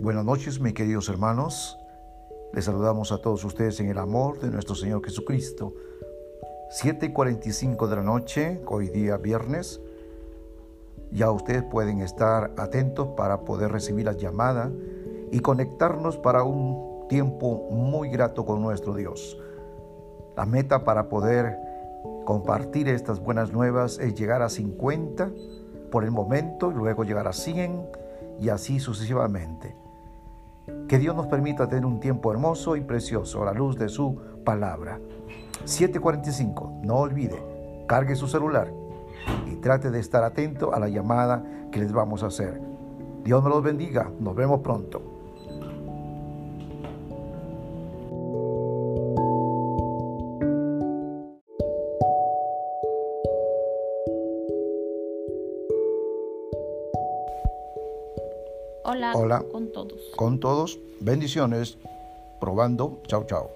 Buenas noches, mis queridos hermanos. Les saludamos a todos ustedes en el amor de nuestro Señor Jesucristo. 7:45 de la noche, hoy día viernes. Ya ustedes pueden estar atentos para poder recibir la llamada y conectarnos para un tiempo muy grato con nuestro Dios. La meta para poder compartir estas buenas nuevas es llegar a 50 por el momento, luego llegar a 100 y así sucesivamente. Que Dios nos permita tener un tiempo hermoso y precioso a la luz de su palabra. 745, no olvide, cargue su celular y trate de estar atento a la llamada que les vamos a hacer. Dios nos los bendiga, nos vemos pronto. Hola, Hola. con todos. Con todos, bendiciones, probando, chao, chao.